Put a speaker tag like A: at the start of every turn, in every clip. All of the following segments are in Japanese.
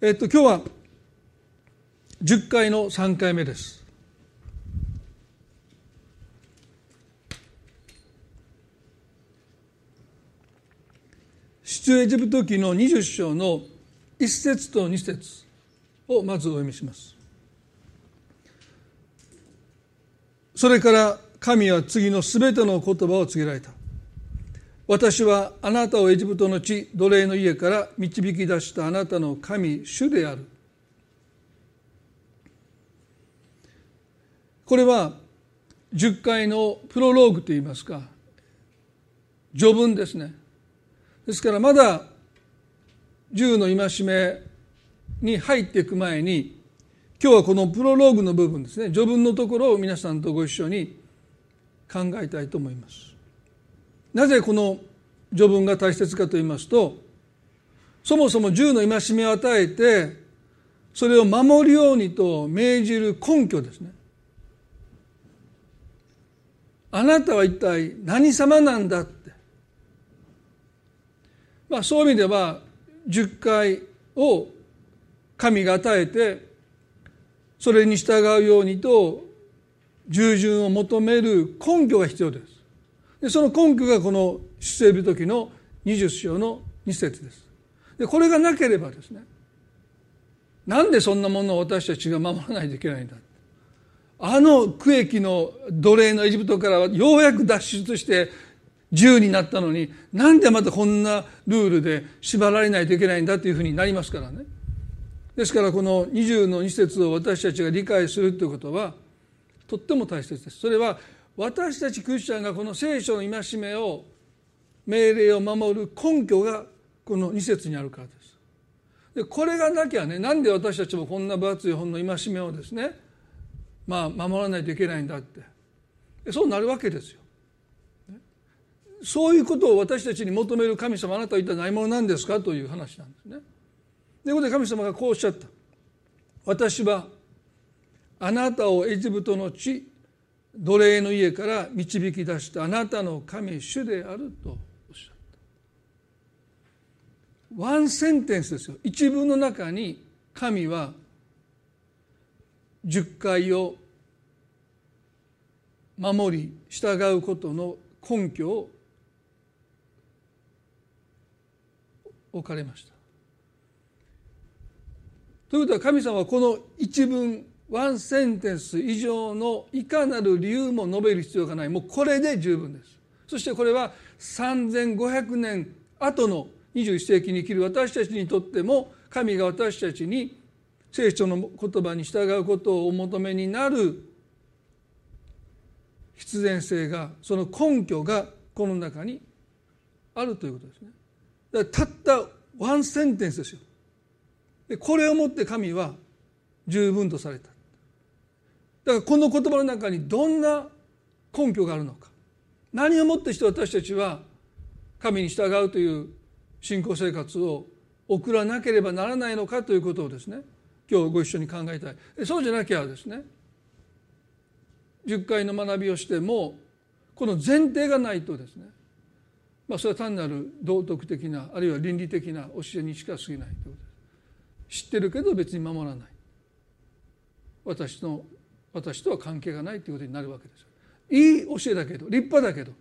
A: えっと今日は10回の3回目です。出エジプト記の20章の1節と2節をまずお読みします。それから神は次のすべての言葉を告げられた。私はあなたをエジプトの地奴隷の家から導き出したあなたの神主である。これは10回のプロローグといいますか序文ですね。ですからまだ10の戒めに入っていく前に今日はこのプロローグの部分ですね。序文のところを皆さんとご一緒に考えたいと思います。なぜこの序文が大切かと言いますとそもそも10の戒めを与えてそれを守るようにと命じる根拠ですね。あなたは一体何様なんだって。まあそういう意味では10回を神が与えてそれに従うようにと従順を求める根拠が必要です。でその根拠がこの出世日時の20章の2節です。でこれがなければですねなんでそんなものを私たちが守らないといけないんだ。あの区域の奴隷のエジプトからはようやく脱出して自由になったのになんでまたこんなルールで縛られないといけないんだというふうになりますからね。ですからこの20の2節を私たちが理解するということはとっても大切です。それは私たちクリスチャンがこの聖書の戒めを命令を守る根拠がこの2節にあるからです。でこれがなきゃねなんで私たちもこんな分厚い本の戒めをですねまあ守らないといけないんだって。そうなるわけですよ。そういうことを私たちに求める神様あなたは一体何者なんですかという話なんですね。ということで神様がこうおっしゃった。私はあなたをエジプトの地奴隷の家から導き出したあなたの神主であるとおっしゃった。ワンセンテンスですよ。一文の中に神は十回を守り従うことの根拠を置かれました。ということは神様はこの一文ワンセンテンス以上のいかなる理由も述べる必要がないもうこれで十分ですそしてこれは3500年後の21世紀に生きる私たちにとっても神が私たちに聖書の言葉に従うことをお求めになる必然性がその根拠がこの中にあるということですね。たったワンセンテンスですよ。でこれをもって神は十分とされた。だからこの言葉の中にどんな根拠があるのか。何をもってして私たちは神に従うという信仰生活を送らなければならないのかということをですね今日ご一緒に考えたい。そうじゃなきゃですね。10回の学びをしてもこの前提がないとですね。まあそれは単なる道徳的なあるいは倫理的な教えにしか過ぎないということです。知ってるけど別に守らない。私の私とは関係がないということになるわけですいい教えだけど立派だけど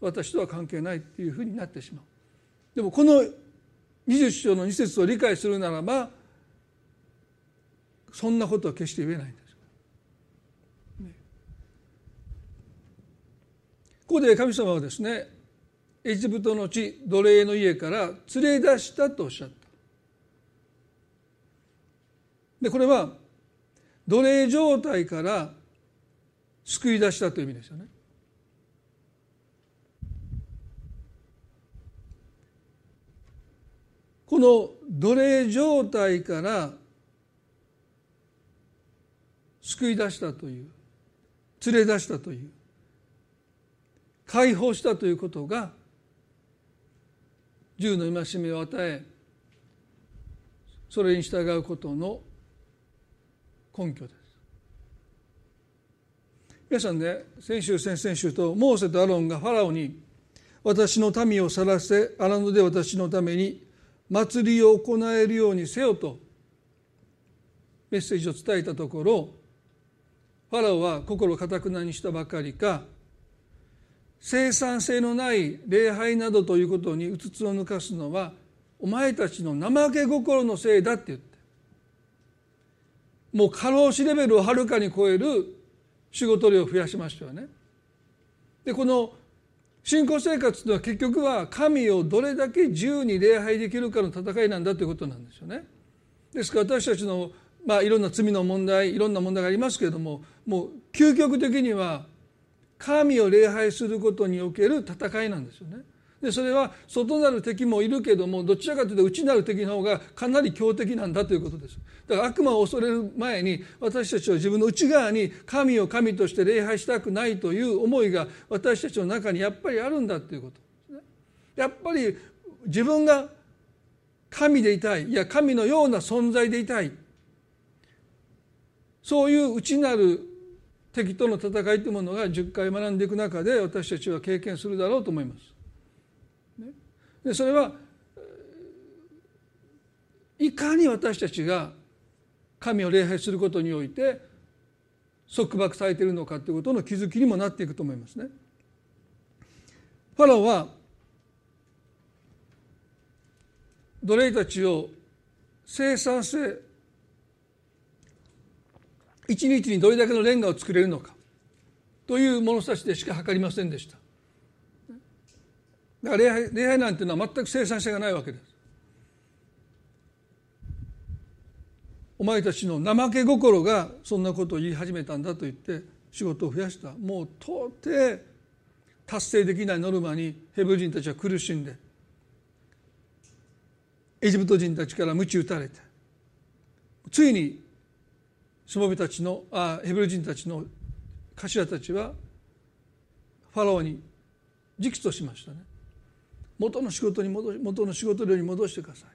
A: 私とは関係ないっていうふうになってしまうでもこの20章の2節を理解するならばそんなことは決して言えないんです。ここで神様はですねエジプトの地奴隷の家から連れ出したとおっしゃった。でこれは奴隷状態から救い出したという意味ですよね。この奴隷状態から救い出したという連れ出したという解放したということが銃の戒めを与えそれに従うことの根拠です。皆さんね先週先々週とモーセとアロンがファラオに私の民を去らせ荒野で私のために祭りを行えるようにせよとメッセージを伝えたところファラオは心かたくなにしたばかりか生産性のない礼拝などということにうつつを抜かすのはお前たちの怠け心のせいだって言ってもう過労死レベルをはるかに超える仕事量を増やしましたよね。でこの信仰生活というのは結局は神をどれだけ自由に礼拝できるかの戦いなんだということなんですよね。ですから私たちのまあいろんな罪の問題いろんな問題がありますけれどももう究極的には神を礼拝することにおける戦いなんですよね。でそれは外なる敵もいるけどもどちらかというと内なる敵の方がかなり強敵なんだということです。だから悪魔を恐れる前に私たちは自分の内側に神を神として礼拝したくないという思いが私たちの中にやっぱりあるんだということですね。やっぱり自分が神でいたいいや神のような存在でいたいそういう内なる敵との戦いというものが10回学んでいく中で私たちは経験するだろうと思います。でそれはいかに私たちが神を礼拝することにおいて束縛されているのかということの気づきにもなっていくと思いますね。ファラオは奴隷たちを生産性一日にどれだけのレンガを作れるのかという物差しでしか測りませんでしただから礼拝礼拝なんていうのは全く生産性がないわけです。お前たちの怠け心がそんなことを言い始めたんだと言って仕事を増やした。もう到底達成できないノルマにヘブル人たちは苦しんで。エジプト人たちから鞭打たれて。ついにしもべたちのあヘブル人たちの頭たちはファラオに直訴しましたね。元の仕事に戻し元の仕事量に戻してください。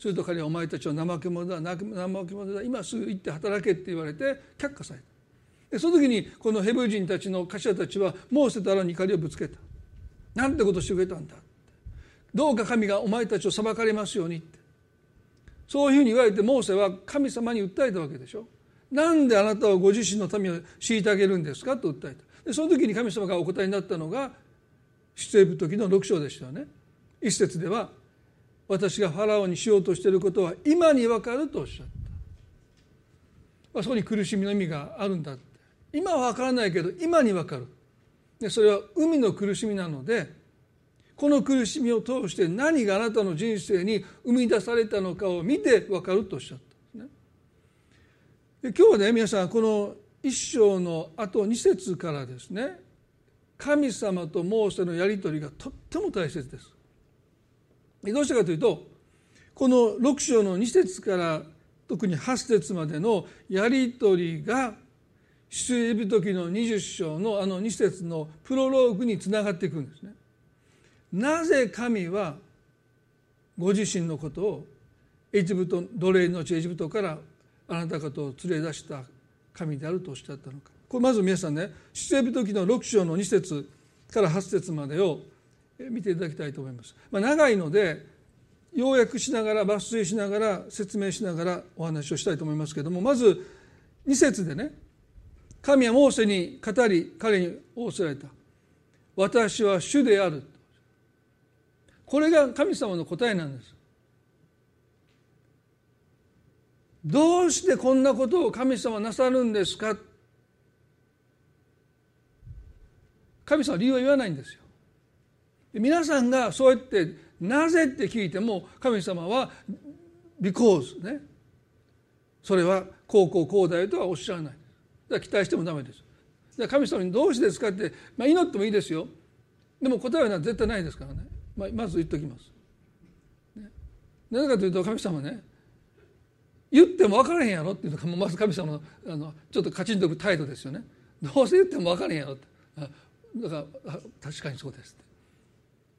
A: すると彼はお前たちは怠け者だ怠け者だ今すぐ行って働けって言われて却下された。でその時にこのヘブル人たちの頭たちはモーセとアラに怒りをぶつけた。なんてことしてくれたんだどうか神がお前たちを裁かれますようにって。そういうふうに言われてモーセは神様に訴えたわけでしょ。なんであなたはご自身の民を虐げるんですかと訴えた。でその時に神様がお答えになったのが出エプト記の6章でしたよね。一節では私がファラオにしようとしていることは今にわかるとおっしゃった、まあ、そこに苦しみの意味があるんだって。今はわからないけど今にわかる。でそれは海の苦しみなのでこの苦しみを通して何があなたの人生に生み出されたのかを見てわかるとおっしゃったんですね。で今日はね皆さんこの一章のあと2節からですね神様とモーセのやり取りがとっても大切です。どうしてかというとこの6章の2節から特に8節までのやり取りが出エジプト記の20章のあの2節のプロローグにつながっていくんですね。なぜ神はご自身のことをエジプト奴隷のうちエジプトからあなた方を連れ出した神であるとおっしゃったのかこれまず皆さんね出エジプト記の6章の2節から8節までを見ていただきたいと思います。まあ、長いので要約しながら抜粋しながら説明しながらお話をしたいと思いますけれどもまず2節でね神はモーセに語り彼に仰せられた「私は主である」これが神様の答えなんです。どうしてこんなことを神様なさるんですか？神様は理由は言わないんですよ。皆さんがそうやってなぜって聞いても神様は because ね。それはこうこうこうだよとはおっしゃらない。だから期待してもダメです。だから神様にどうしてですかって、まあ、祈ってもいいですよ。でも答えは絶対ないですからね。まあ、まず言っておきます。ね、なぜかというと神様ね言っても分からへんやろっていうのがまず神様のあのちょっとカチンとく態度ですよね。どうせ言っても分からへんやろって。だから確かにそうですって、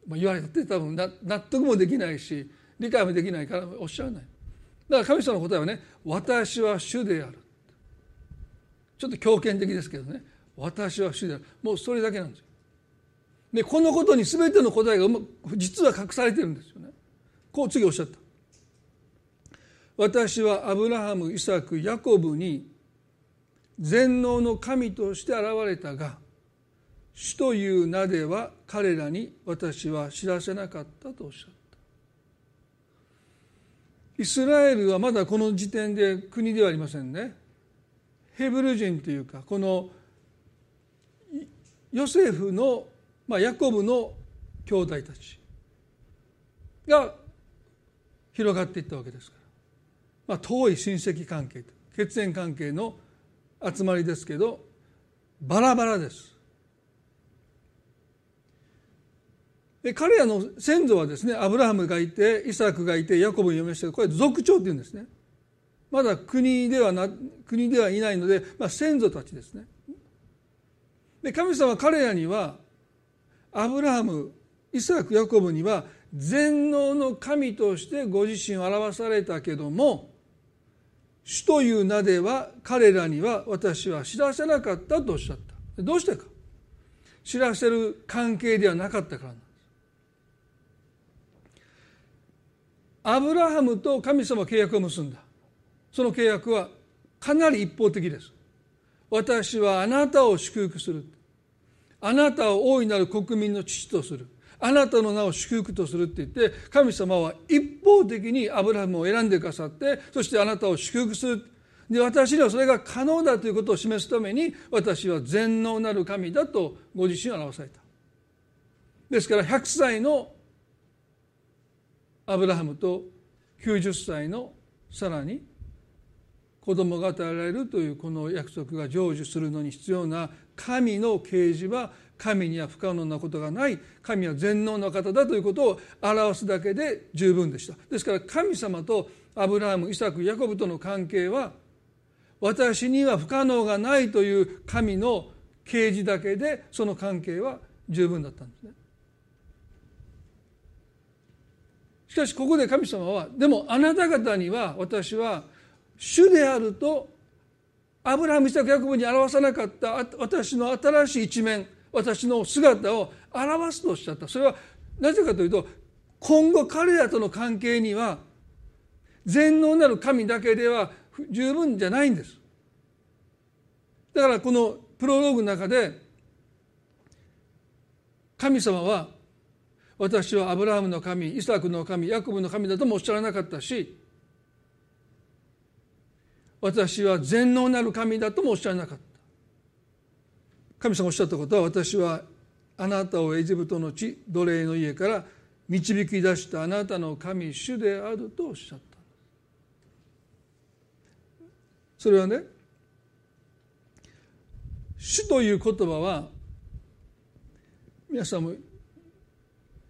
A: まあ、言われたって多分納得もできないし理解もできないからおっしゃらない。だから神様の答えはね「私は主である」ちょっと強権的ですけどね「私は主である」もうそれだけなんですよ。でこのことに全ての答えが実は隠されてるんですよね。こう次おっしゃった。私はアブラハムイサクヤコブに全能の神として現れたが主という名では彼らに私は知らせなかったとおっしゃった。イスラエルはまだこの時点で国ではありませんね。ヘブル人というかこのヨセフの、まあ、ヤコブの兄弟たちが広がっていったわけですから、まあ、遠い親戚関係血縁関係の集まりですけどバラバラです。で彼らの先祖はですねアブラハムがいてイサクがいてヤコブに読みしたこれ族長っていうんですね。まだ国ではな国ではいないので、まあ、先祖たちですね。で神様は彼らにはアブラハムイサクヤコブには全能の神としてご自身を表されたけども主という名では彼らには私は知らせなかったとおっしゃった。どうしてか。知らせる関係ではなかったからなんですアブラハムと神様契約を結んだ。その契約はかなり一方的です。私はあなたを祝福する。あなたを大いなる国民の父とする。あなたの名を祝福とするって言って神様は一方的にアブラハムを選んでくださってそしてあなたを祝福する。で私にはそれが可能だということを示すために私は全能なる神だとご自身を表された。ですから100歳のアブラハムと90歳のさらに子供が与えられるというこの約束が成就するのに必要な神の啓示は神には不可能なことがない神は全能な方だということを表すだけで十分でした。ですから神様とアブラハムイサクヤコブとの関係は私には不可能がないという神の啓示だけでその関係は十分だったんですねしかしここで神様はでもあなた方には私は主であるとアブラハム・イサク・ヤコブに表さなかった。私の新しい一面。私の姿を表すとおっしゃったそれはなぜかというと今後彼らとの関係には全能なる神だけでは十分じゃないんです。だからこのプロローグの中で神様は私はアブラハムの神イサクの神ヤコブの神だともおっしゃらなかったし私は全能なる神だともおっしゃらなかった。神様おっしゃったことは私はあなたをエジプトの地奴隷の家から導き出したあなたの神主であるとおっしゃった。それはね主という言葉は皆さんも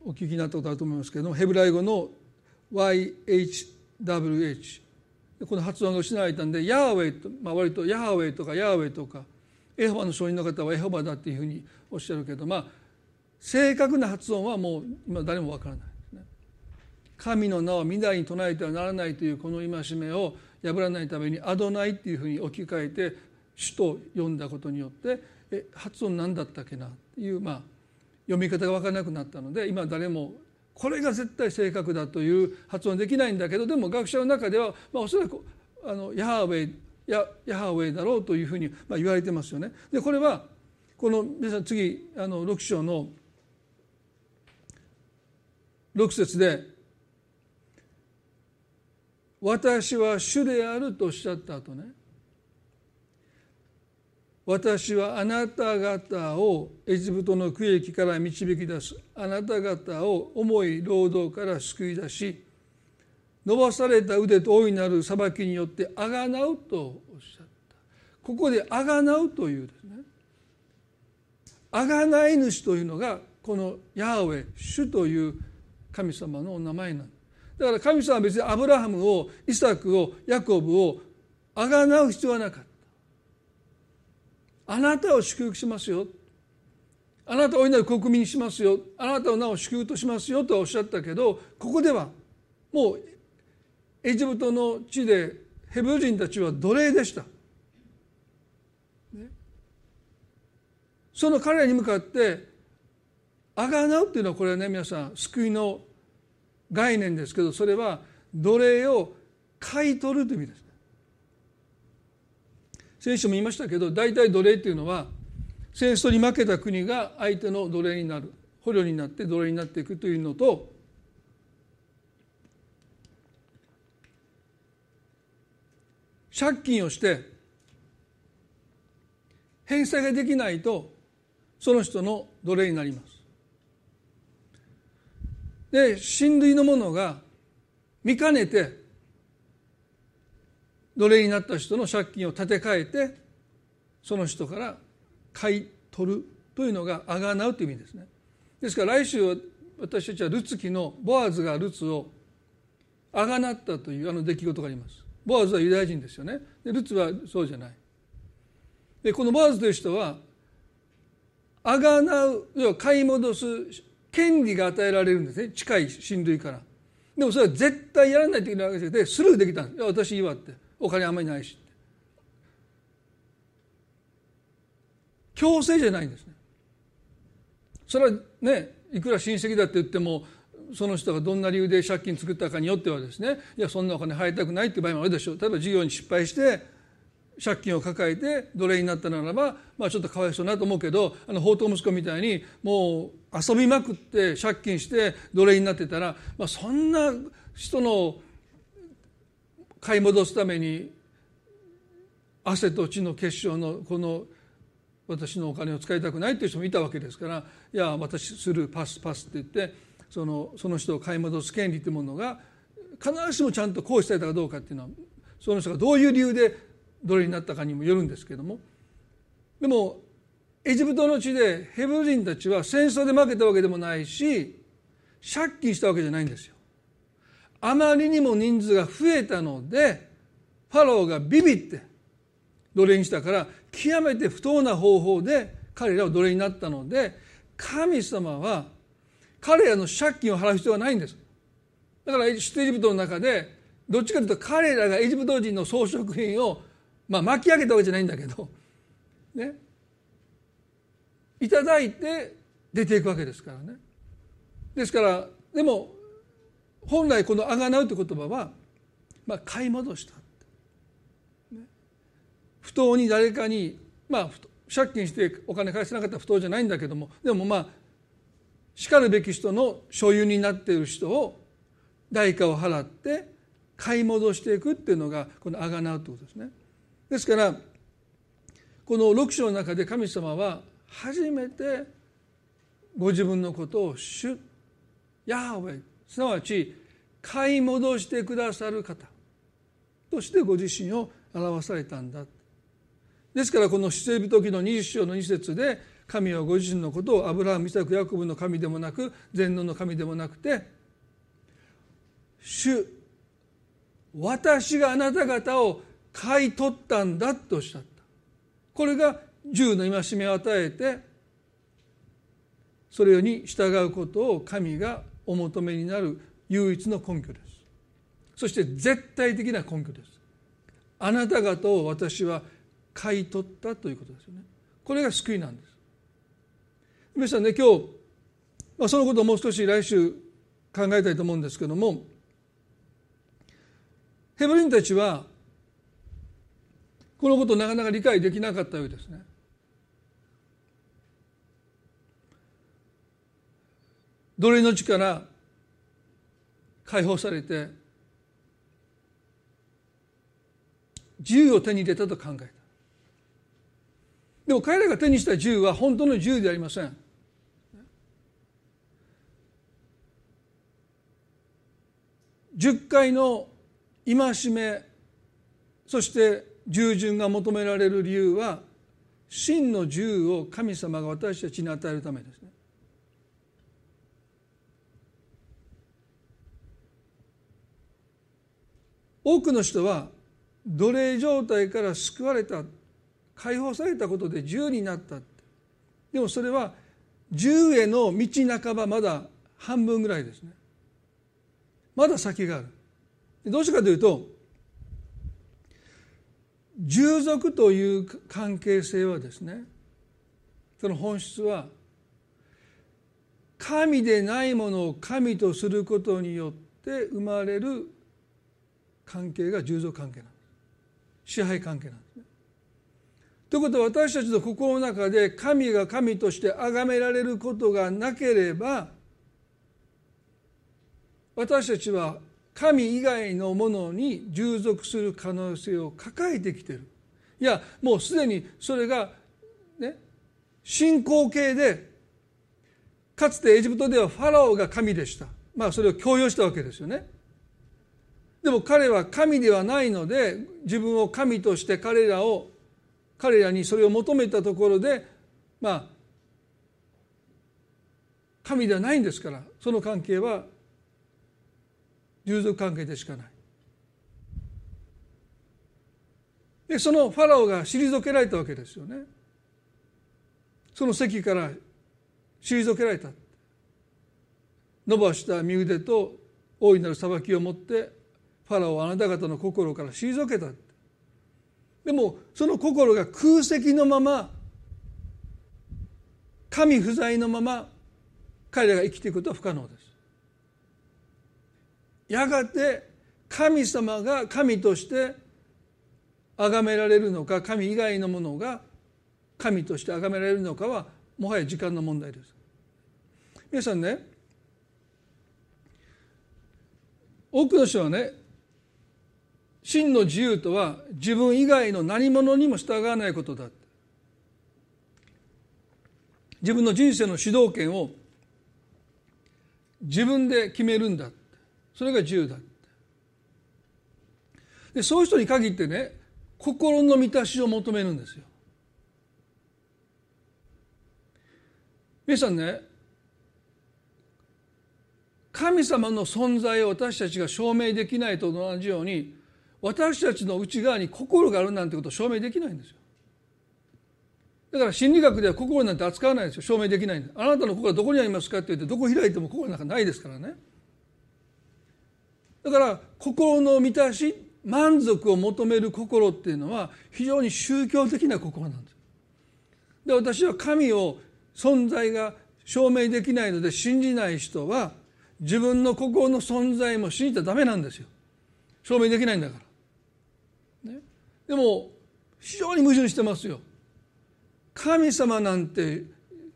A: お聞きになったことあると思いますけれどもヘブライ語の YHWH この発音が失われたんでヤーウェイと、まあ、割とヤハウェイとかヤーウェイとかエホバの証人の方はエホバだっていうふうにおっしゃるけどまあ正確な発音はもう今誰もわからないね。神の名を未来に唱えてはならないというこの戒めを破らないためにアドナイっていうふうに置き換えて主と呼んだことによってえ発音何だったっけなっていうまあ読み方が分からなくなったので今誰もこれが絶対正確だという発音できないんだけどでも学者の中では、まあ、おそらくあのヤハウェイヤヤハウェイだろうというふうに、まあ、言われてますよね。でこれはこの皆さん次あの6章の6節で「私は主である」とおっしゃった後ね私はあなた方をエジプトの区域から導き出す。あなた方を重い労働から救い出し伸ばされた腕と大いなる裁きによってあがなうとおっしゃった。ここであがなうというですね。あがない主というのがこのヤーウェ主という神様のお名前なんだから神様は別にアブラハムをイサクをヤコブをあがなう必要はなかった。あなたを祝福しますよ。あなたを大いなる国民にしますよ。あなたの名を祝福としますよとおっしゃったけどここではもうエジプトの地でヘブル人たちは奴隷でした。その彼らに向かってあがなうっていうのはこれはね皆さん救いの概念ですけどそれは奴隷を買い取るという意味です。聖書も言いましたけど大体奴隷っていうのは戦争に負けた国が相手の奴隷になる捕虜になって奴隷になっていくというのと借金をして返済ができないとその人の奴隷になります。で親類の者が見かねて奴隷になった人の借金を立て替えてその人から買い取るというのがあがなうという意味ですね。ですから来週私たちはルツ記のボアズがルツをあがなったというあの出来事があります。ボアズはユダヤ人ですよね。でルツはそうじゃない。でこのボアズという人はあがなう要は買い戻す権利が与えられるんですね近い親類からでもそれは絶対やらないといけないわけでスルーできたんです私いいわってお金あんまりないし。強制じゃないんですね。それはねいくら親戚だって言ってもその人がどんな理由で借金作ったかによってはですねいやそんなお金払いたくないって場合もあるでしょう。例えば事業に失敗して借金を抱えて奴隷になったならば、まあ、ちょっとかわいそうなと思うけどあの宝刀息子みたいにもう遊びまくって借金して奴隷になってたら、まあ、そんな人の買い戻すために汗と血の結晶のこの私のお金を使いたくないという人もいたわけですからいや私するパスパスって言ってそのその人を買い戻す権利というものが必ずしもちゃんと行使されたかどうかっていうのはその人がどういう理由でどれになったかにもよるんですけどもでもエジプトの地でヘブル人たちは戦争で負けたわけでもないし借金したわけじゃないんですよ。あまりにも人数が増えたのでファローがビビって奴隷にしたから極めて不当な方法で彼らを奴隷になったので神様は彼らの借金を払う必要はないんです。だからエジプトの中でどっちかというと彼らがエジプト人の装飾品をまあ巻き上げたわけじゃないんだけどねいただいて出ていくわけですからねですからでも本来この「あがなう」という言葉は、まあ、買い戻した、ね、不当に誰かにまあ借金してお金返せなかったら不当じゃないんだけどもでもまあしかるべき人の所有になっている人を代価を払って買い戻していくっていうのがこの「あがなう」ということですね。ですからこの6章の中で神様は初めてご自分のことを主ヤーウェイ。すなわち買い戻してくださる方としてご自身を表されたんだ。ですからこの出エビ時の20章の2節で神はご自身のことをアブラハムイサクヤコブの神でもなく全能の神でもなくて主私があなた方を買い取ったんだとおっしゃった。これが銃の戒めを与えてそれに従うことを神がお求めになる唯一の根拠です。そして絶対的な根拠です。あなた方を私は買い取ったということですよね。これが救いなんです。皆さんね今日、まあ、そのことをもう少し来週考えたいと思うんですけどもヘブリンたちはこのことをなかなか理解できなかったようですね。奴隷の地から解放されて銃を手に入れたと考えたでも彼らが手にした銃は本当の銃ではありません10回の戒めそして従順が求められる理由は真の銃を神様が私たちに与えるためですね。多くの人は奴隷状態から救われた解放されたことで銃になったでもそれは銃への道半ばまだ半分ぐらいですね。まだ先がある。どうしてかというと従属という関係性はですねその本質は神でないものを神とすることによって生まれる関係が従属関係なんです。支配関係なんですね。ということは私たちの心の中で神が神として崇められることがなければ私たちは神以外のものに従属する可能性を抱えてきてる。いやもうすでにそれがね信仰形でかつてエジプトではファラオが神でした。まあそれを強要したわけですよね。でも彼は神ではないので自分を神として彼らを彼らにそれを求めたところでまあ神ではないんですからその関係は従属関係でしかない。でそのファラオが退けられたわけですよね。その席から退けられた。伸ばした身腕と大いなる裁きを持ってファラオはあなた方の心から退けた。でもその心が空席のまま神不在のまま彼らが生きていくことは不可能です。やがて神様が神として崇められるのか神以外のものが神として崇められるのかはもはや時間の問題です。皆さんね多くの人はね真の自由とは自分以外の何者にも従わないことだ。自分の人生の主導権を自分で決めるんだ。それが自由だ。でそういう人に限ってね心の満たしを求めるんですよ。皆さんね神様の存在を私たちが証明できないと同じように私たちの内側に心があるなんてことを証明できないんですよ。だから心理学では心なんて扱わないですよ。証明できないんです。あなたの心はどこにありますかって言ってどこ開いても心なんかないですからね。だから心の満たし満足を求める心っていうのは非常に宗教的な心なんですで私は神を存在が証明できないので信じない人は自分の心の存在も信じたらダメなんですよ。証明できないんだから、でも非常に矛盾してますよ。神様なんて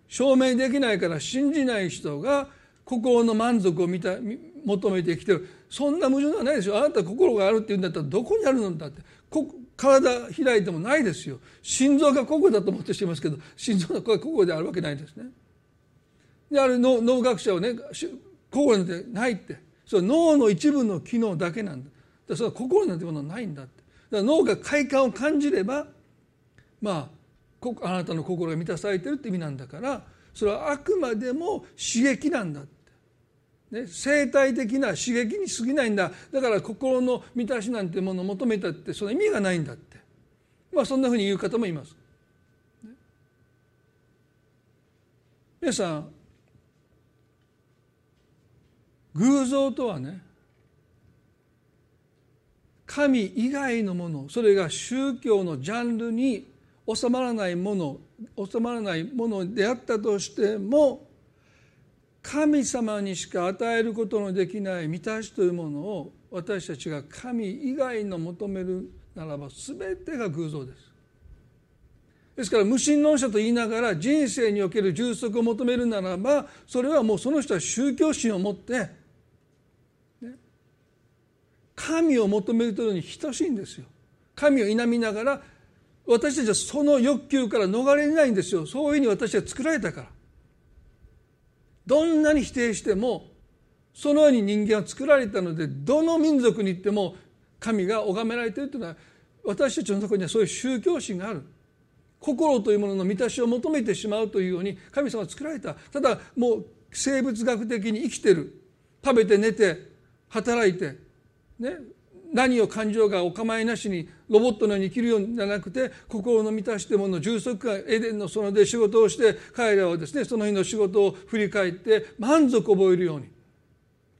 A: 証明できないから信じない人が心の満足を見た求めてきてる。そんな矛盾はないでしょあなた心があるって言うんだったらどこにあるのだって。体開いてもないですよ。心臓がここだと思ってしてますけど心臓がここであるわけないですね。である脳学者はね心なんてないって。それ脳の一部の機能だけなんだ。だそれは心なんてものはないんだって。ら脳が快感を感じればまああなたの心が満たされてるって意味なんだからそれはあくまでも刺激なんだね、生態的な刺激に過ぎないんだ。だから心の満たしなんてものを求めたってその意味がないんだって。まあそんなふうに言う方もいます。ね、皆さん偶像とはね神以外のものそれが宗教のジャンルに収まらないもの収まらないものであったとしても神様にしか与えることのできない満たしというものを私たちが神以外の求めるならば全てが偶像です。ですから無神論者と言いながら人生における充足を求めるならばそれはもうその人は宗教心を持って、神を求めるというのに等しいんですよ。神を否みながら私たちはその欲求から逃れないんですよそういうふうに私は作られたから。どんなに否定してもそのように人間は作られたのでどの民族に行っても神が拝められているというのは私たちのところにはそういう宗教心がある心というものの満たしを求めてしまうというように神様は作られたただもう生物学的に生きてる食べて寝て働いてね何を感情がお構いなしにロボットのように生きるようじゃなくて心の満たしてもの充足感エデンの園で仕事をして彼らはですねその日の仕事を振り返って満足を覚えるように。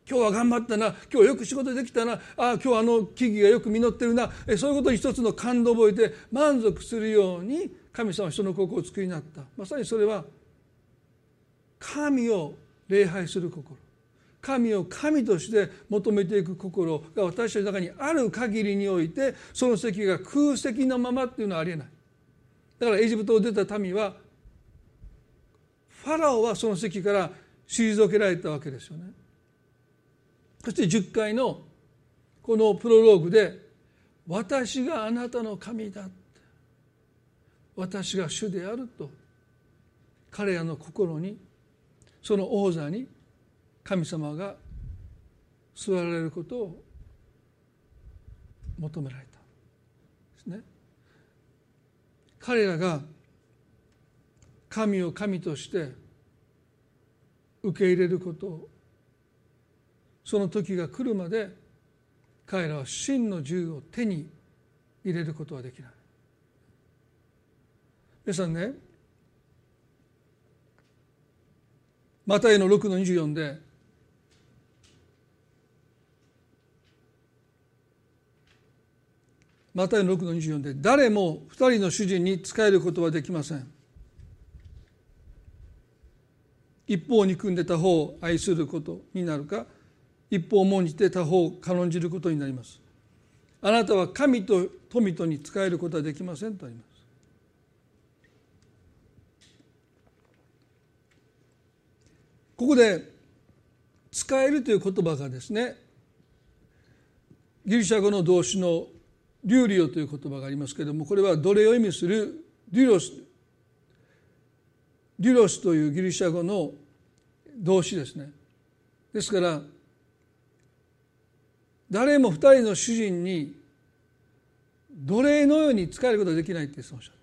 A: 今日は頑張ったな今日よく仕事できたなあ今日あの木々がよく実ってるなえそういうことに一つの感動を覚えて満足するように神様は人の心を作りになった。まさにそれは神を礼拝する心。神を神として求めていく心が私たちの中にある限りにおいてその席が空席のままっていうのはありえない。だからエジプトを出た民はファラオはその席から退けられたわけですよね。そして10回のこのプロローグで「私があなたの神だ」私が主であると彼らの心にその王座に神様が座られることを求められた。ですね。彼らが神を神として受け入れることをその時が来るまで彼らは真の銃を手に入れることはできない。皆さんね。マタイの6の24でマタイの6の24で誰も2人の主人に仕えることはできません。一方を憎んで他方を愛することになるか一方を重んじて他方を軽んじることになります。あなたは神と富とに仕えることはできませんとあります。ここで「使える」という言葉がですねギリシャ語の動詞の「リューリオ」という言葉がありますけれどもこれは奴隷を意味するデュロス。デュロスというギリシャ語の動詞ですね。ですから誰も二人の主人に奴隷のように仕えることはできないってそうおっしゃっ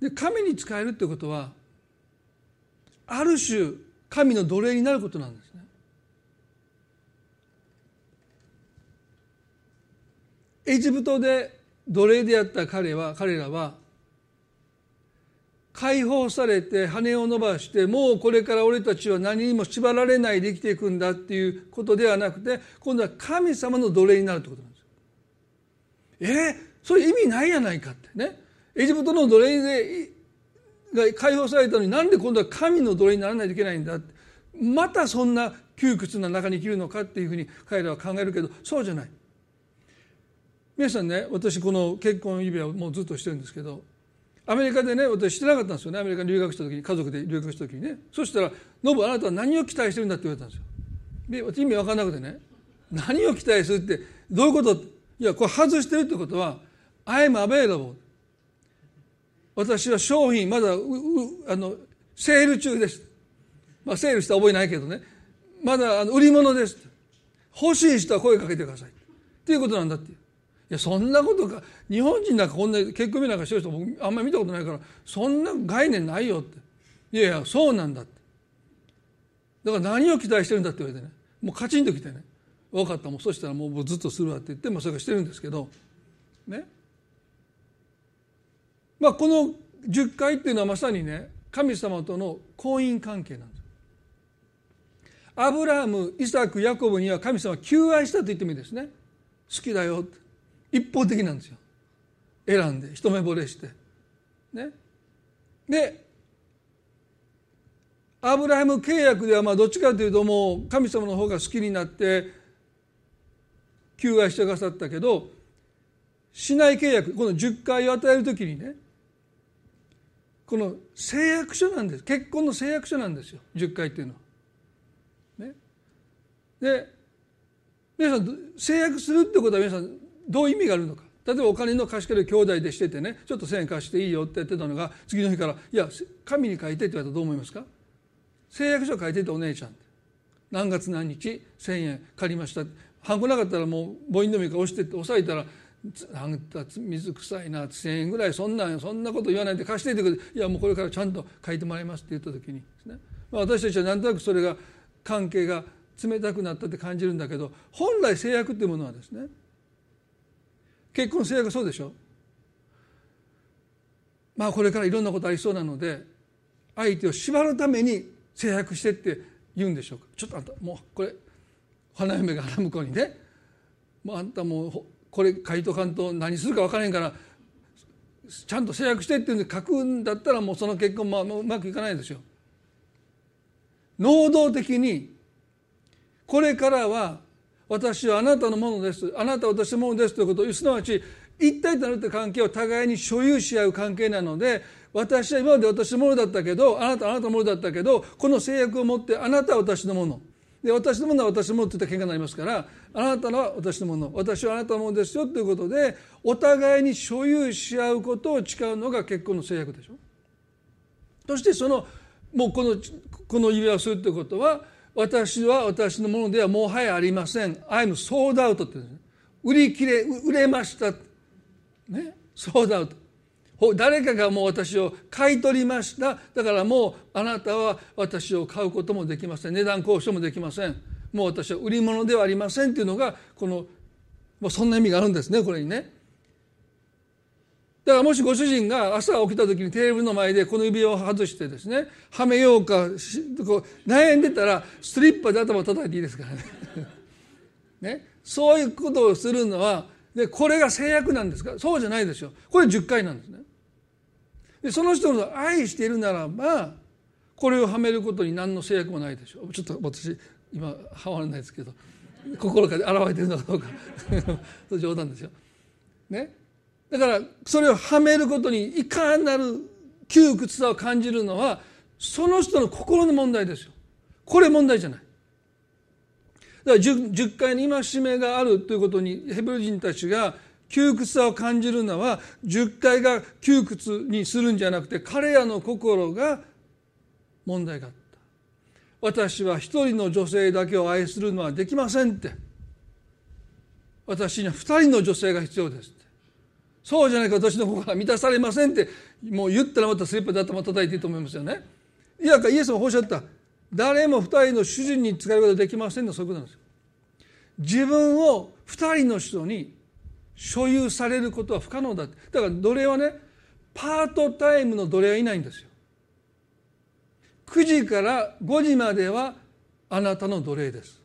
A: た。で神に仕えるってことはある種神の奴隷になることなんですね。エジプトで奴隷であった彼は彼らは解放されて羽を伸ばしてもうこれから俺たちは何にも縛られないで生きていくんだっていうことではなくて今度は神様の奴隷になるってことなんですよ。えー、そういう意味ないやないかってね。エジプトの奴隷でが解放されたのになんで今度は神の奴隷にならないといけないんだ？またそんな窮屈な中に生きるのかっていうふうに彼らは考えるけどそうじゃない。皆さんね私この結婚指輪をもうずっとしてるんですけどアメリカでね私してなかったんですよね。アメリカに留学した時に家族で留学した時にね。そしたら「ノブあなたは何を期待してるんだ」って言われたんですよ。で意味分かんなくてね何を期待するってどういうこと？いやこれ外してるってことは「I'm available」私は商品まだあのセール中です、まあ、セールした覚えないけどね。まだあの売り物です。欲しい人は声かけてください。っていうことなんだっていやそんなことか。日本人なんかこんな結婚なんかしてる人あんまり見たことないからそんな概念ないよって。いやいやそうなんだって。だから何を期待してるんだって言われてね。もうカチンときてね。分かった。もうそしたらもうずっとするわって言って、まあ、それからしてるんですけど。ね。まあ、この10回っていうのはまさにね神様との婚姻関係なんです。アブラハムイサクヤコブには神様求愛したと言ってもいいですね。好きだよって。一方的なんですよ。選んで一目惚れして。ね。でアブラハム契約ではまあどっちかというともう神様の方が好きになって求愛してくださったけどしない契約この10回を与える時にねこの誓約書なんです。結婚の誓約書なんですよ。10回っていうのは。ね、で皆さん誓約するってことは皆さんどういう意味があるのか。例えばお金の貸し借りを兄弟でしててねちょっと1,000円貸していいよってやってたのが次の日から「いや紙に書いて」って言われたらどう思いますか？誓約書書いててお姉ちゃん何月何日1,000円借りましたハンコなかったらもう母音のみか押してって押さえたらあんた水臭いな1,000円ぐらいそんなんそんなこと言わないで貸していてくれ。いやもうこれからちゃんと書いてもらいますって言った時にね、私たちは何となくそれが関係が冷たくなったって感じるんだけど本来制約っていうものはですね結婚制約そうでしょ？まあこれからいろんなことありそうなので相手を縛るために制約してって言うんでしょうか？ちょっとあんたもうこれ花嫁が花婿にねもうあんたもうこれ書いとかんと何するか分からへんからちゃんと制約してっていうんで書くんだったらもうその結婚もうまくいかないですよ。能動的にこれからは私はあなたのものです。あなたは私のものです。ということをすなわち一体となるという関係を互いに所有し合う関係なので私は今まで私のものだったけどあなたはあなたのものだったけどこの制約を持ってあなたは私のもの。で私のものは私のものって言ったら喧嘩になりますからあなたのは私のもの。私はあなたのものですよということでお互いに所有し合うことを誓うのが結婚の制約でしょ。そしてそのもうこのこの指輪をするということは私は私のものではもはやありません。I'm sold out って売り切れ売れました。ね。ソードアウト誰かがもう私を買い取りました。だからもうあなたは私を買うこともできません。値段交渉もできません。もう私は売り物ではありませんっていうのがこのもうそんな意味があるんですねこれにね。だからもしご主人が朝起きた時にテーブルの前でこの指輪を外してですねはめようかこう悩んでたらスリッパで頭を叩いていいですからね。ね。そういうことをするのはでこれが制約なんですか？そうじゃないですよ。これ10回なんですね。でその人の愛しているならばこれをはめることに何の制約もないでしょうちょっと私今はまらないですけど心から現れてるのかどうか 冗談ですよ。ね、だからそれをはめることにいかなる窮屈さを感じるのはその人の心の問題ですよ。これ問題じゃない。だから 10, 10回の戒めがあるということにヘブル人たちが窮屈さを感じるのは10回が窮屈にするんじゃなくて彼らの心が問題があった。私は一人の女性だけを愛するのはできませんって。私には二人の女性が必要ですって。そうじゃないか私の心が満たされませんって。もう言ったらまたスリッパで頭叩いていいと思いますよね。いやかイエスもおっしゃった。誰も二人の主人に使うことができませんのそういうことなんですよ。自分を二人の人に所有されることは不可能だだから奴隷はねパートタイムの奴隷はいないんですよ。9時から5時まではあなたの奴隷です。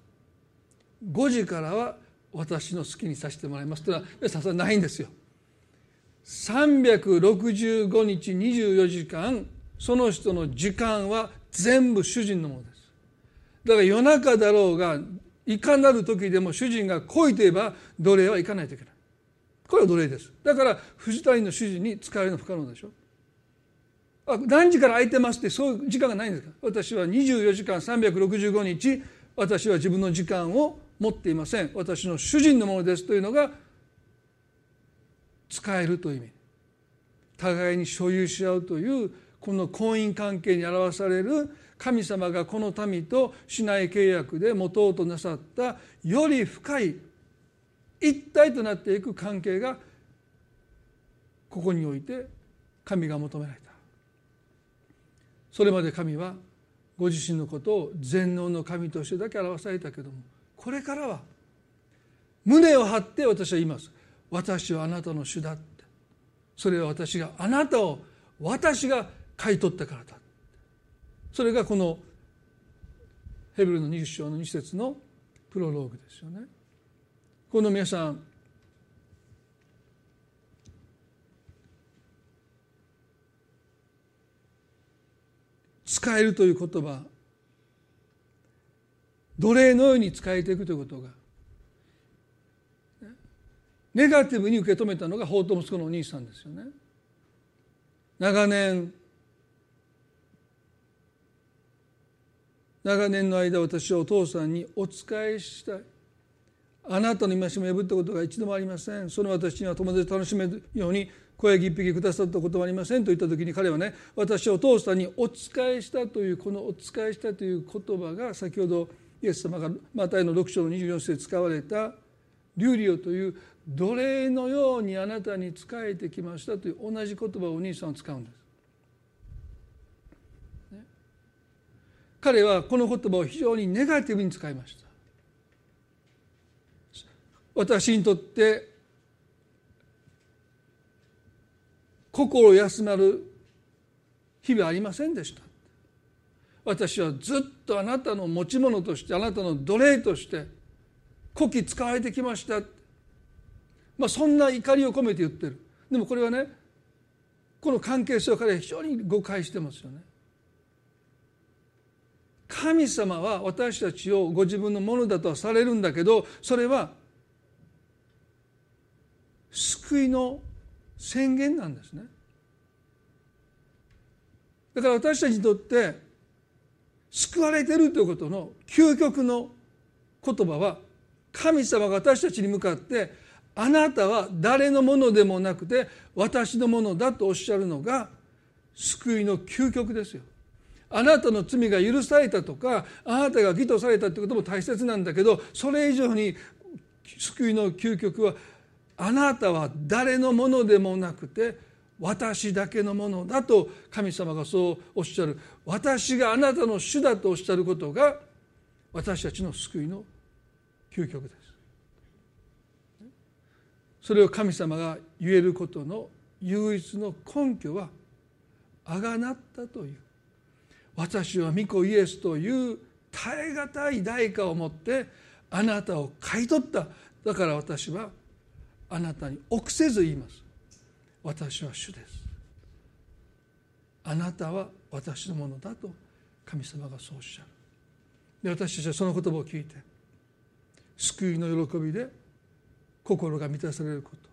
A: 5時からは私の好きにさせてもらいますというのはさすがないんですよ。365日24時間その人の時間は全部主人のものです。だから夜中だろうがいかなる時でも主人が来いと言えば奴隷は行かないといけない。これは奴隷です。だから藤谷の主人に使えるの不可能でしょ。あ何時から空いてますってそういう時間がないんですか。私は24時間365日私は自分の時間を持っていません。私の主人のものですというのが使えるという意味。互いに所有し合うというこの婚姻関係に表される神様がこの民と市内契約で持とうとなさったより深い一体となっていく関係がここにおいて神が求められた。それまで神はご自身のことを全能の神としてだけ表されたけどもこれからは胸を張って私は言います。私はあなたの主だって。それは私があなたを私が買い取ったからだそれがこのヘブルの20章の2節のプロローグですよね。この皆さん使えるという言葉奴隷のように使えていくということがネガティブに受け止めたのが法と息子のお兄さんですよね。長年長年の間私はお父さんにお仕えしたいあなたの戒めを破ったことが一度もありませんその私には友達楽しめるように声一匹くださったことはありませんと言った時に彼はね私はお父さんにお仕えしたというこのお仕えしたという言葉が先ほどイエス様がマタイの6章の24節で使われたリュウリオという奴隷のようにあなたに仕えてきましたという同じ言葉をお兄さんは使うんです。彼はこの言葉を非常にネガティブに使いました。私にとって心休まる日々ありませんでした。私はずっとあなたの持ち物としてあなたの奴隷として古希使われてきました。まあそんな怒りを込めて言ってる。でもこれはねこの関係性を彼は非常に誤解してますよね。神様は私たちをご自分のものだとはされるんだけどそれは救いの宣言なんですね。だから私たちにとって救われてるということの究極の言葉は神様が私たちに向かってあなたは誰のものでもなくて私のものだとおっしゃるのが救いの究極ですよ。あなたの罪が許されたとかあなたが義とされたということも大切なんだけどそれ以上に救いの究極はあなたは誰のものでもなくて私だけのものだと神様がそうおっしゃる。私があなたの主だとおっしゃることが私たちの救いの究極です。それを神様が言えることの唯一の根拠はあがなったという。私は御子イエスという耐え難い代価を持ってあなたを買い取った。だから私はあなたに臆せず言います。私は主です。あなたは私のものだと神様がそうおっしゃる。で私たちはその言葉を聞いて救いの喜びで心が満たされること。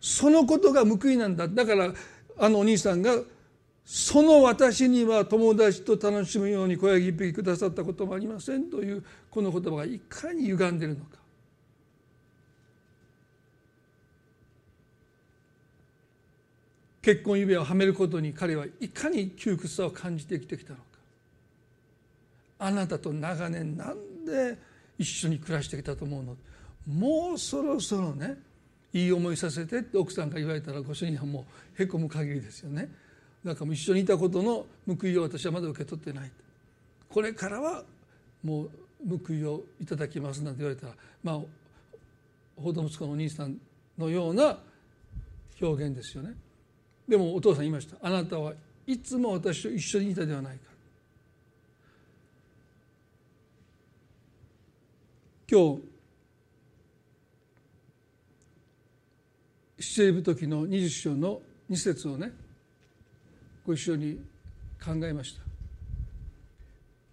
A: そのことが報いなんだ。だからあのお兄さんがその私には友達と楽しむように小ヤギ一匹くださったこともありませんというこの言葉がいかに歪んでいるのか。結婚指輪をはめることに彼はいかに窮屈さを感じて生きてきたのか。あなたと長年なんで一緒に暮らしてきたと思うの？もうそろそろねいい思いさせてって奥さんが言われたらご主人はもうへこむ限りですよね。だから一緒にいたことの報いを私はまだ受け取ってない。これからはもう報いをいただきますなんて言われたらまあ報道息子のお兄さんのような表現ですよね。でもお父さん言いました。あなたはいつも私と一緒にいたではないか。今日七礼時の二十章の二節をねご一緒に考えました。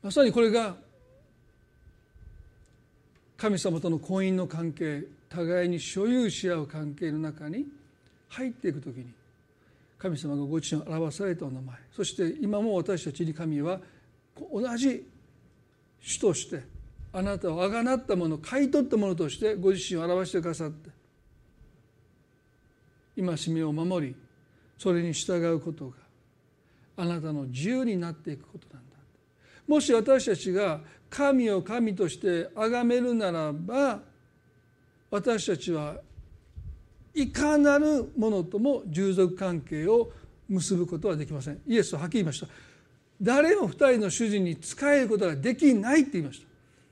A: まさにこれが神様との婚姻の関係互いに所有し合う関係の中に入っていく時に神様がご自身を表されたお名前。そして今も私たちに神は同じ主としてあなたをあがなったもの買い取ったものとしてご自身を表してくださって戒めを守りそれに従うことがあなたの自由になっていくことなんだ。もし私たちが神を神として崇めるならば私たちはいかなるものとも従属関係を結ぶことはできません。イエスははっきり言いました。誰も二人の主人に仕えることができないって言いました。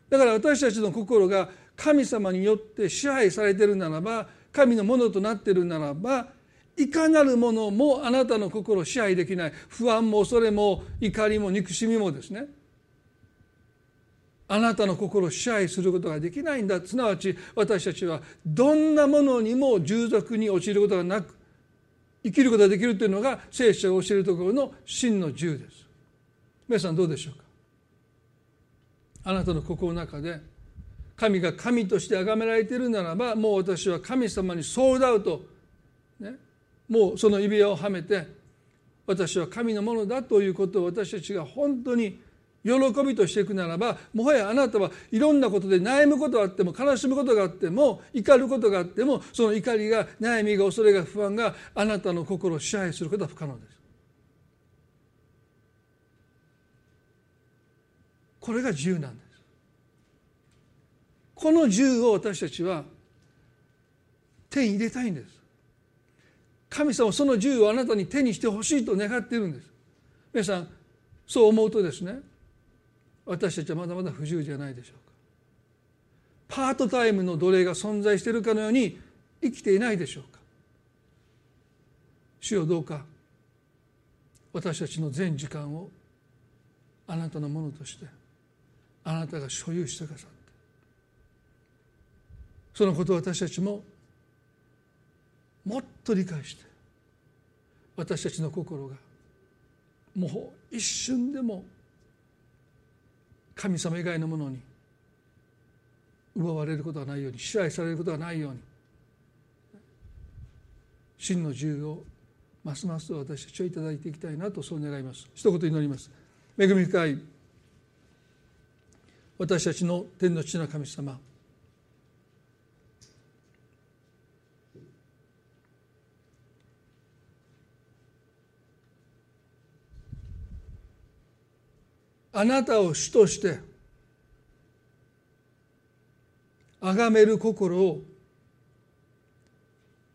A: だから私たちの心が神様によって支配されているならば神のものとなっているならばいかなるものもあなたの心を支配できない。不安も恐れも怒りも憎しみもですね。あなたの心を支配することができないんだ。すなわち私たちはどんなものにも従属に陥ることがなく生きることができるというのが聖書が教えるところの真の自由です。皆さんどうでしょうか？あなたの心の中で神が神として崇められているならばもう私は神様にソールアウト、ね、もうその指輪をはめて私は神のものだということを私たちが本当に喜びとしていくならばもはやあなたはいろんなことで悩むことがあっても悲しむことがあっても怒ることがあってもその怒りが悩みが恐れが不安があなたの心を支配することは不可能です。これが自由なんです。この自由を私たちは手に入れたいんです。神様その自由をあなたに手にしてほしいと願っているんです。皆さんそう思うとですね私たちはまだまだ不自由じゃないでしょうか。パートタイムの奴隷が存在しているかのように生きていないでしょうか。主よどうか私たちの全時間をあなたのものとしてあなたが所有してくださって。そのことを私たちももっと理解して私たちの心がもう一瞬でも神様以外のものに奪われることはないように支配されることはないように真の自由をますます私たちはいただいていきたいなとそう願います。一言祈ります。恵み深い私たちの天の父の神様あなたを主として崇める心を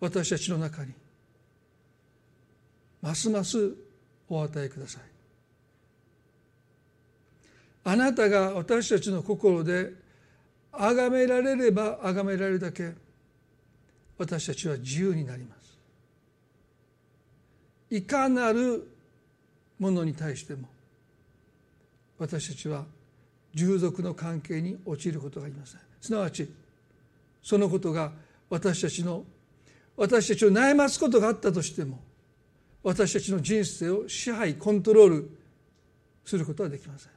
A: 私たちの中にますますお与えください。あなたが私たちの心で崇められれば崇められるだけ私たちは自由になります。いかなるものに対しても私たちは従属の関係に陥ることがありません。すなわちそのことが私たちの私たちを悩ますことがあったとしても私たちの人生を支配コントロールすることはできません。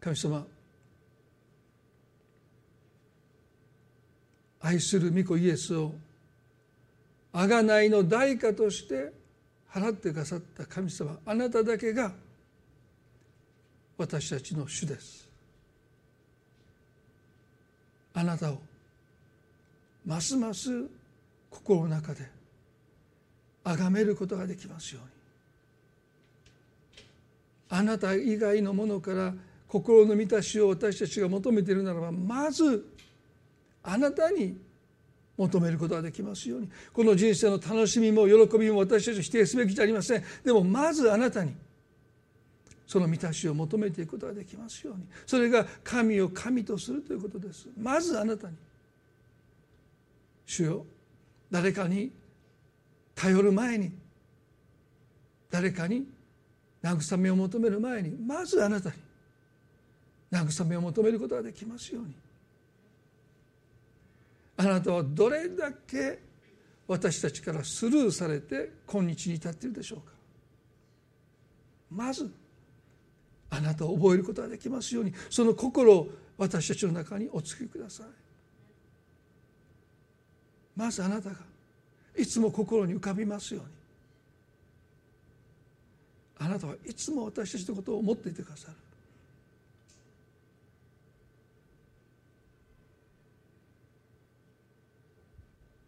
A: 神様愛する御子イエスを贖いの代価として払ってくださった神様あなただけが私たちの主です。あなたをますます心の中で崇めることができますように。あなた以外のものから心の満たしを私たちが求めているならばまずあなたに求めることができますように。この人生の楽しみも喜びも私たちを否定すべきじゃありません。でもまずあなたにその満たしを求めていくことができますように。それが神を神とするということです。まずあなたに。主よ誰かに頼る前に誰かに慰めを求める前にまずあなたに慰めを求めることができますように。あなたはどれだけ私たちからスルーされて今日に至っているでしょうか。まずあなたを覚えることができますようにその心を私たちの中にお付けください。まずあなたがいつも心に浮かびますように。あなたはいつも私たちのことを思っていてくださる。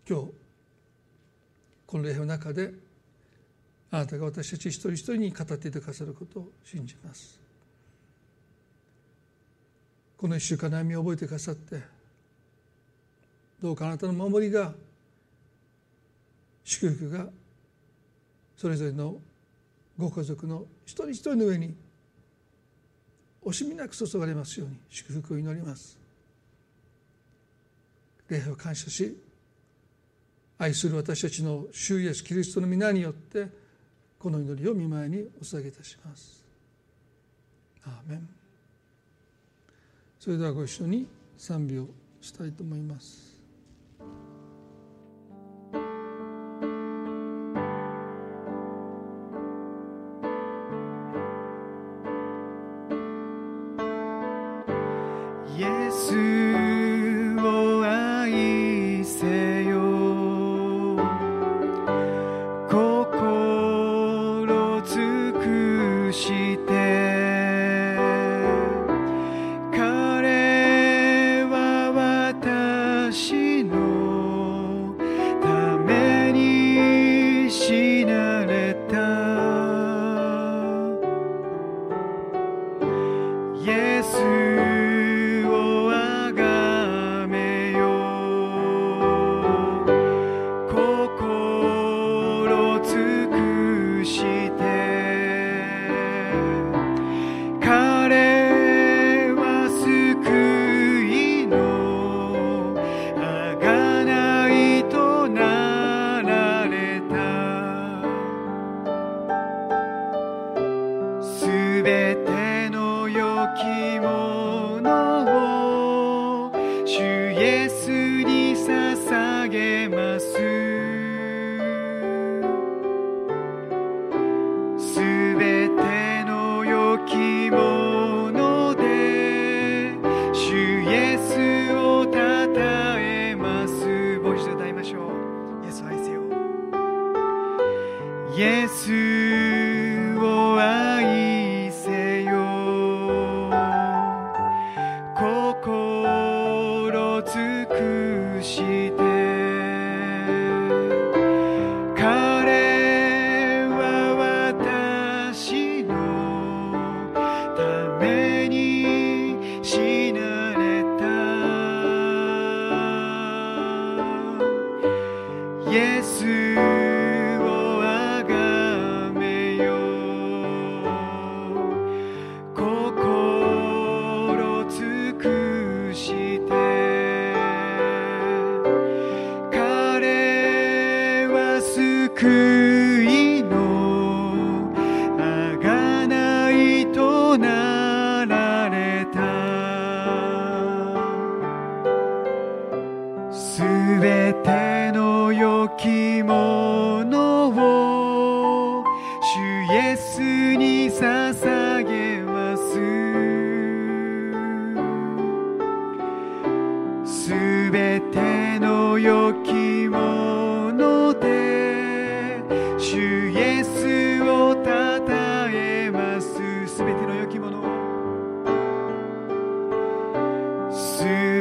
A: 今日この礼拝の中であなたが私たち一人一人に語っていてくださることを信じます。この一週間悩みを覚えてくださってどうかあなたの守りが祝福がそれぞれのご家族の一人一人の上に惜しみなく注がれますように祝福を祈ります。礼拝を感謝し愛する私たちの主イエスキリストの皆によってこの祈りを見舞いにお捧げいたします。アーメン。それではご一緒に賛美をしたいと思います。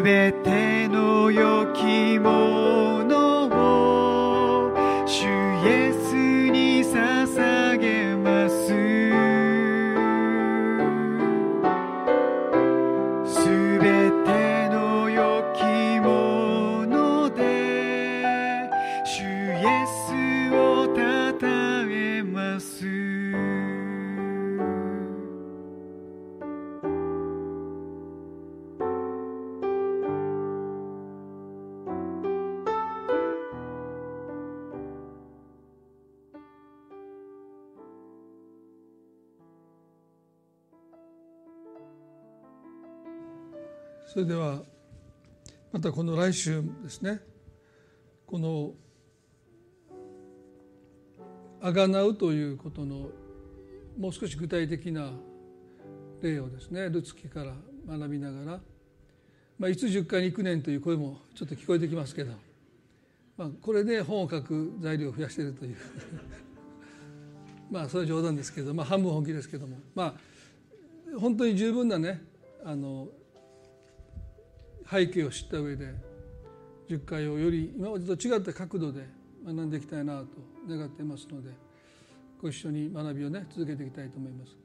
B: べての良きもの
A: それではまたこの来週ですねこの「あがなう」ということのもう少し具体的な例をですねルツキから学びながら、まあ、いつ10回に行くねんという声もちょっと聞こえてきますけど、まあ、これで本を書く材料を増やしているという まあそれは冗談ですけど、まあ、半分本気ですけどもまあ本当に十分なねあの背景を知った上で10回をより今までと違った角度で学んでいきたいなと願っていますのでご一緒に学びをね続けていきたいと思います。